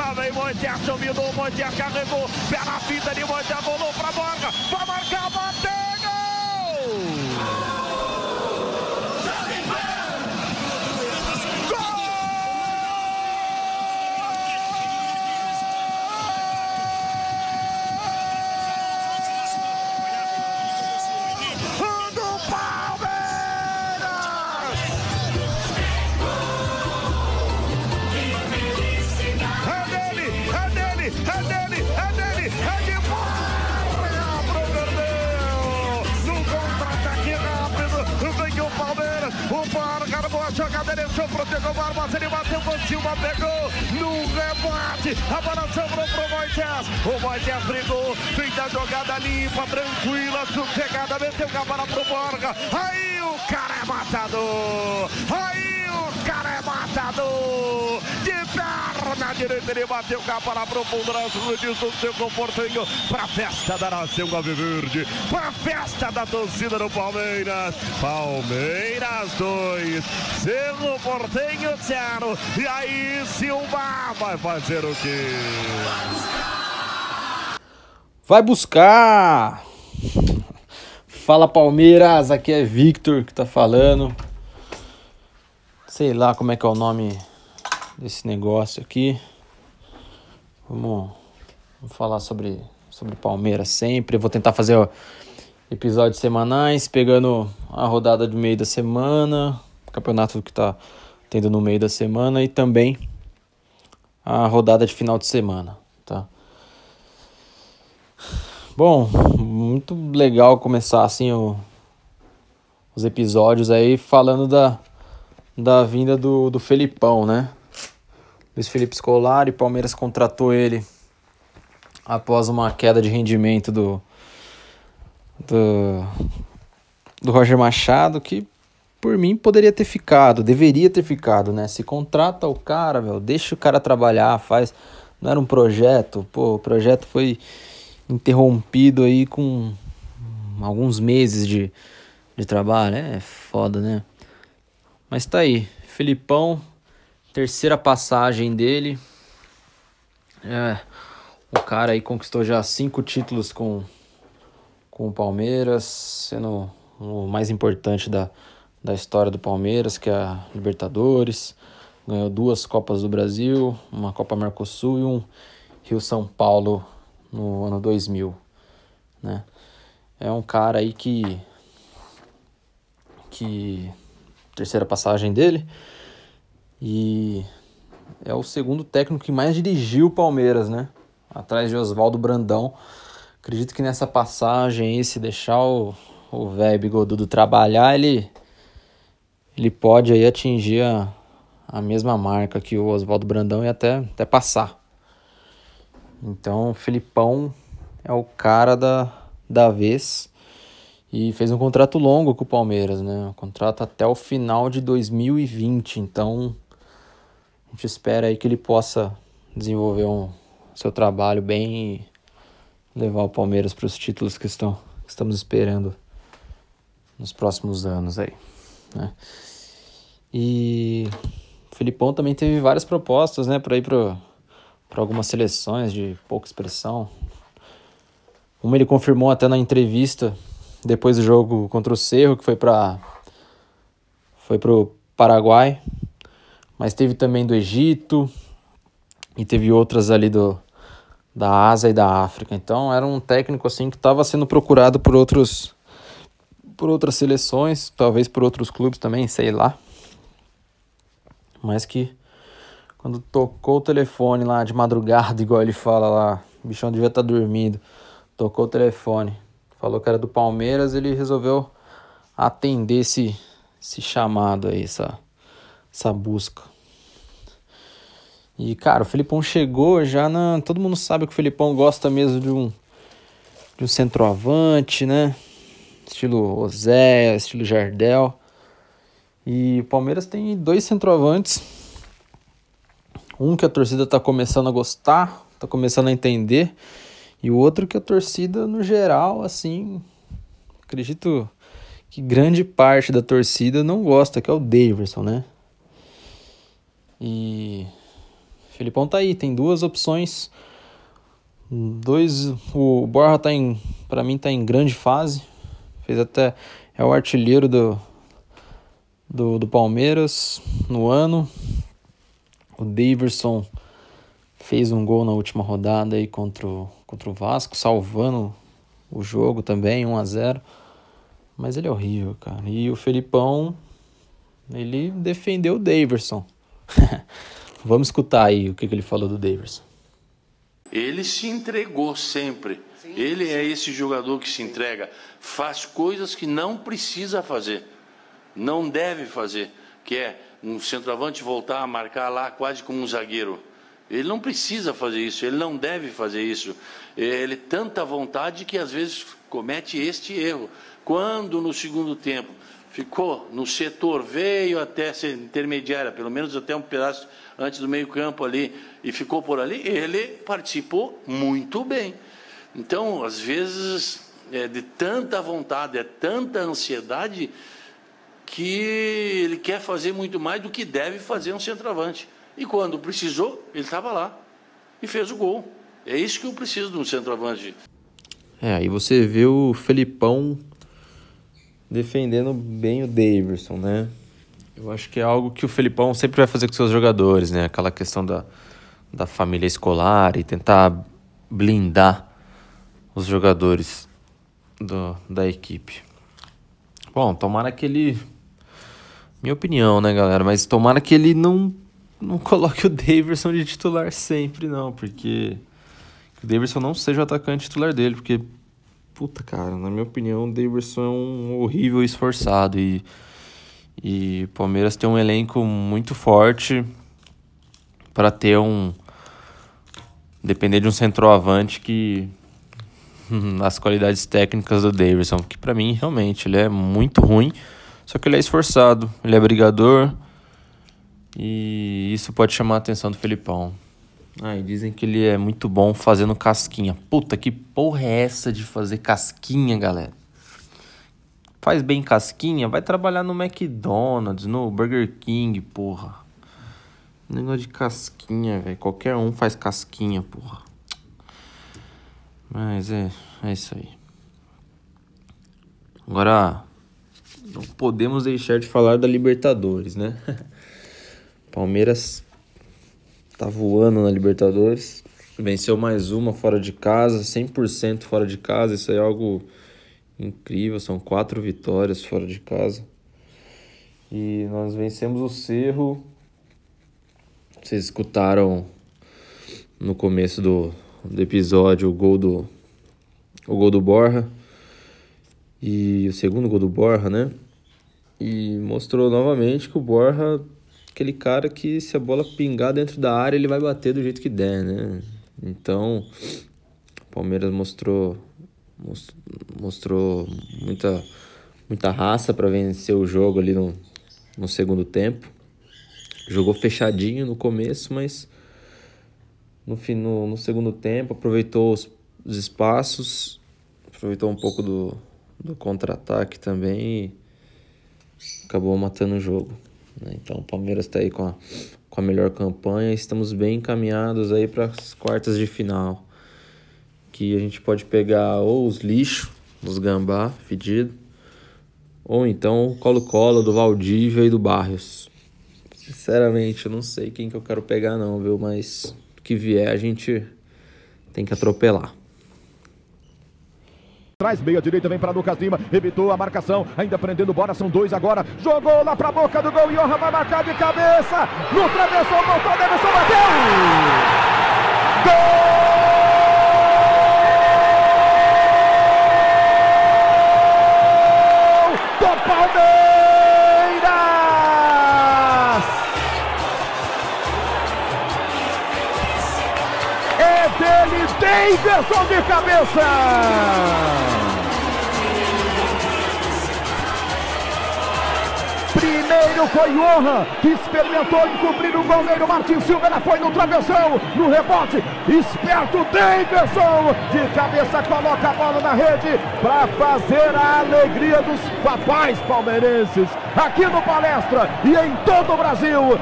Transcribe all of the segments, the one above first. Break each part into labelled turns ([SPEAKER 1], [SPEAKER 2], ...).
[SPEAKER 1] Lá vem Moisés, dominou, Moisés carregou, pé na fita de Moisés, rolou pra Borga, vai marcar, bateu, gol! Jogada, deixou pro Diego Barbosa, ele bateu por cima, pegou no rebote, a bola sobrou pro Moisés, o Moisés brigou, fez a jogada limpa, tranquila, sossegada, meteu a bola pro Borja, aí o cara é matador, aí o cara é matador, de perna direita ele bateu com a bola pro fundo, diz o seu comportinho, pra festa da nação Alviverde, pra festa da torcida do Palmeiras, Palmeiras 2, Cerro Portenho 0, e aí Silva vai fazer o quê?
[SPEAKER 2] Vai buscar! Fala Palmeiras, aqui é Victor que tá falando. Sei lá como é que é o nome desse negócio aqui. Vamos, vamos falar sobre, sobre Palmeiras sempre. Vou tentar fazer episódios semanais, pegando a rodada do meio da semana, campeonato que tá tendo no meio da semana e também a rodada de final de semana, tá? Bom, muito legal começar assim o, os episódios aí falando da, da vinda do, do Felipão, né? Luiz Felipe Scolari, Palmeiras contratou ele após uma queda de rendimento do, do, do Roger Machado, que por mim poderia ter ficado, deveria ter ficado, né? Se contrata o cara, meu, deixa o cara trabalhar, faz. Não era um projeto, pô, o projeto foi interrompido aí com alguns meses de, de trabalho. É foda, né? Mas tá aí. Felipão, terceira passagem dele. É, o cara aí conquistou já cinco títulos com, com o Palmeiras, sendo o mais importante da, da história do Palmeiras, que é a Libertadores. Ganhou duas Copas do Brasil, uma Copa Mercosul e um Rio São Paulo no ano 2000, né? É um cara aí que que terceira passagem dele e é o segundo técnico que mais dirigiu o Palmeiras, né? Atrás de Oswaldo Brandão. Acredito que nessa passagem se deixar o o velho bigodudo trabalhar, ele ele pode aí atingir a, a mesma marca que o Oswaldo Brandão e até, até passar. Então, o Filipão é o cara da, da vez e fez um contrato longo com o Palmeiras, né? Um contrato até o final de 2020. Então, a gente espera aí que ele possa desenvolver um seu trabalho bem e levar o Palmeiras para os títulos que, estão, que estamos esperando nos próximos anos aí, né? E o Filipão também teve várias propostas, né, para ir para algumas seleções de pouca expressão. Uma ele confirmou até na entrevista depois do jogo contra o Cerro, que foi para foi pro Paraguai, mas teve também do Egito e teve outras ali do da Ásia e da África. Então era um técnico assim que estava sendo procurado por outros por outras seleções, talvez por outros clubes também, sei lá. Mas que quando tocou o telefone lá de madrugada, igual ele fala lá, o bichão devia estar tá dormindo. Tocou o telefone, falou que era do Palmeiras, ele resolveu atender esse, esse chamado aí, essa, essa busca. E, cara, o Felipão chegou já na. Todo mundo sabe que o Felipão gosta mesmo de um, de um centroavante, né? Estilo Ozé, estilo Jardel. E o Palmeiras tem dois centroavantes um que a torcida está começando a gostar, está começando a entender, e o outro que a torcida, no geral, assim, acredito que grande parte da torcida não gosta, que é o Daverson, né? E Felipão tá aí, tem duas opções. Dois, o Borja tá em, para mim tá em grande fase. Fez até é o artilheiro do, do, do Palmeiras no ano. O Daverson fez um gol na última rodada aí contra o, contra o Vasco, salvando o jogo também, 1 a 0 Mas ele é horrível, cara. E o Felipão, ele defendeu o Daverson. Vamos escutar aí o que, que ele falou do Daverson.
[SPEAKER 3] Ele se entregou sempre. Sim, ele sim. é esse jogador que se entrega. Faz coisas que não precisa fazer. Não deve fazer. Que é um centroavante voltar a marcar lá quase como um zagueiro. Ele não precisa fazer isso, ele não deve fazer isso. Ele tanta vontade que às vezes comete este erro. Quando no segundo tempo ficou no setor, veio até ser intermediária, pelo menos até um pedaço antes do meio-campo ali, e ficou por ali, ele participou muito bem. Então, às vezes, é de tanta vontade, é tanta ansiedade, que ele quer fazer muito mais do que deve fazer um centroavante. E quando precisou, ele estava lá e fez o gol. É isso que eu preciso de um centroavante.
[SPEAKER 2] É, aí você vê o Felipão defendendo bem o Davidson, né? Eu acho que é algo que o Felipão sempre vai fazer com seus jogadores, né? Aquela questão da, da família escolar e tentar blindar os jogadores do, da equipe. Bom, tomara que ele. Minha opinião, né, galera? Mas tomara que ele não não coloque o Davidson de titular sempre, não, porque o Davidson não seja o atacante titular dele, porque, puta, cara, na minha opinião, o Davidson é um horrível esforçado e, e Palmeiras tem um elenco muito forte para ter um. depender de um centroavante que. as qualidades técnicas do Davidson, que para mim realmente ele é muito ruim, só que ele é esforçado, ele é brigador e isso pode chamar a atenção do Felipão. Ah, e dizem que ele é muito bom fazendo casquinha. Puta, que porra é essa de fazer casquinha, galera? Faz bem casquinha? Vai trabalhar no McDonald's, no Burger King, porra. Negócio de casquinha, velho. Qualquer um faz casquinha, porra. Mas é, é isso aí. Agora, não podemos deixar de falar da Libertadores, né? Palmeiras tá voando na Libertadores. Venceu mais uma fora de casa, 100% fora de casa. Isso é algo incrível. São quatro vitórias fora de casa. E nós vencemos o Cerro. Vocês escutaram no começo do, do episódio o gol do o gol do Borja e o segundo gol do Borja, né? E mostrou novamente que o Borja aquele cara que se a bola pingar dentro da área, ele vai bater do jeito que der, né? Então, o Palmeiras mostrou mostrou muita muita raça para vencer o jogo ali no, no segundo tempo. Jogou fechadinho no começo, mas no, no, no segundo tempo aproveitou os, os espaços, aproveitou um pouco do, do contra-ataque também e acabou matando o jogo. Né? Então o Palmeiras está aí com a, com a melhor campanha. Estamos bem encaminhados aí para as quartas de final. Que a gente pode pegar ou os lixos, os gambá fedido, ou então o Colo-Colo do Valdívia e do Barrios. Sinceramente, eu não sei quem que eu quero pegar não, viu? Mas o que vier a gente tem que atropelar.
[SPEAKER 4] Traz meia direita, vem para Lucas Lima, evitou a marcação, ainda prendendo bola, são dois agora. Jogou lá para a boca do gol, Johan vai marcar de cabeça. No travessão, voltou, Davidson bateu! Gol! Davidson de cabeça! Primeiro foi Johan, que experimentou encobrir o goleiro Martin Silva. Ela foi no travessão, no rebote. Esperto Davidson, de cabeça coloca a bola na rede para fazer a alegria dos papais palmeirenses aqui no Palestra e em todo o Brasil.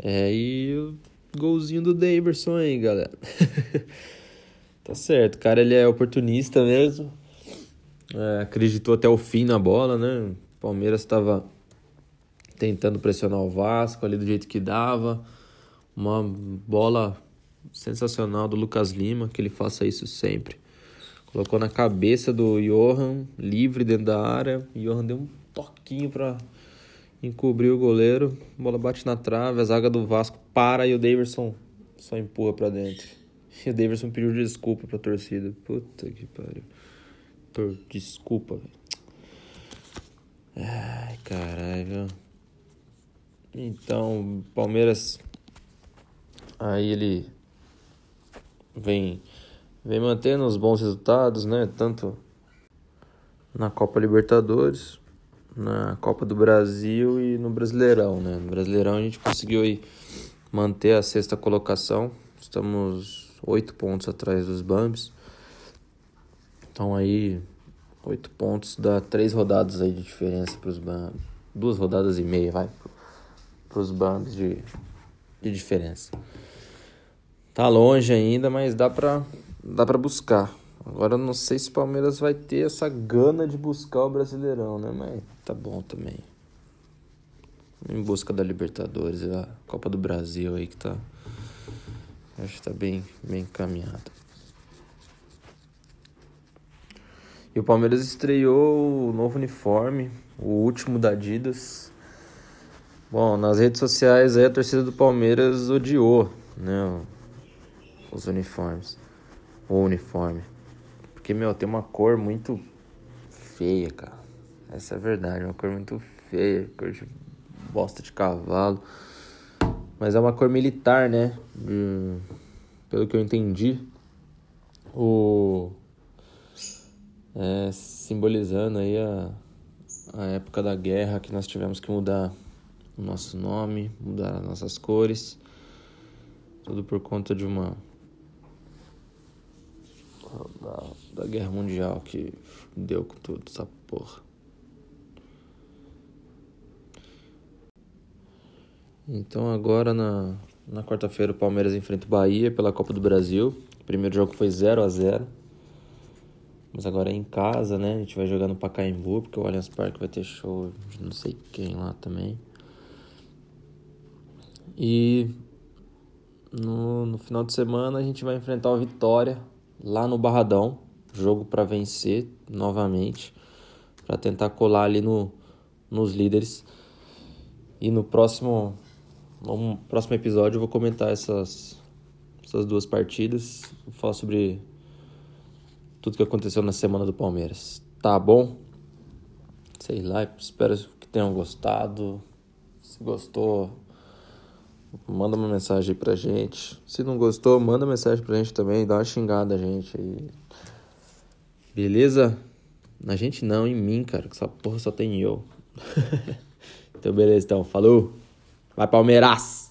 [SPEAKER 2] É, e Golzinho do Daverson aí, galera. tá certo, cara ele é oportunista mesmo. É, acreditou até o fim na bola, né? O Palmeiras estava tentando pressionar o Vasco ali do jeito que dava. Uma bola sensacional do Lucas Lima, que ele faça isso sempre. Colocou na cabeça do Johan, livre dentro da área. O Johan deu um toquinho para encobrir o goleiro. Bola bate na trave, a zaga do Vasco para e o Daverson só empurra para dentro. E o Daverson pediu desculpa pra torcida. Puta que pariu. Desculpa, velho. Ai, caralho. Então, Palmeiras. Aí ele vem, vem mantendo os bons resultados, né? Tanto na Copa Libertadores, na Copa do Brasil e no Brasileirão, né? No Brasileirão a gente conseguiu aí manter a sexta colocação. Estamos oito pontos atrás dos Bambis. Então aí oito pontos dá três rodadas aí de diferença para os Bambis. Duas rodadas e meia, vai, para os Bambis de, de diferença. Tá longe ainda, mas dá para dá para buscar. Agora eu não sei se o Palmeiras vai ter essa gana de buscar o Brasileirão, né? Mas tá bom também. Em busca da Libertadores, a Copa do Brasil aí que tá. Acho que tá bem, bem encaminhado. E o Palmeiras estreou o novo uniforme, o último da Adidas. Bom, nas redes sociais aí a torcida do Palmeiras odiou, né? Os uniformes. O uniforme. Porque, meu, tem uma cor muito feia, cara. Essa é a verdade, uma cor muito feia, cor de bosta de cavalo. Mas é uma cor militar, né? Hum, pelo que eu entendi. O. É, simbolizando aí a, a época da guerra que nós tivemos que mudar o nosso nome, mudar as nossas cores. Tudo por conta de uma da, da Guerra Mundial que deu com tudo essa porra. Então agora na, na quarta-feira o Palmeiras enfrenta o Bahia pela Copa do Brasil. O primeiro jogo foi 0 a 0 Mas agora é em casa, né? A gente vai jogar no Pacaembu, porque o Allianz Parque vai ter show de não sei quem lá também. E no, no final de semana a gente vai enfrentar o Vitória lá no Barradão, jogo para vencer novamente, para tentar colar ali no, nos líderes. E no próximo, no próximo episódio eu vou comentar essas, essas duas partidas, vou falar sobre tudo que aconteceu na semana do Palmeiras. Tá bom? Sei lá, espero que tenham gostado. Se gostou, manda uma mensagem aí pra gente. Se não gostou, manda mensagem pra gente também, dá uma xingada a gente aí. Beleza? Na gente não, em mim, cara, que essa porra só tem eu. então beleza, então, falou. Vai Palmeiras!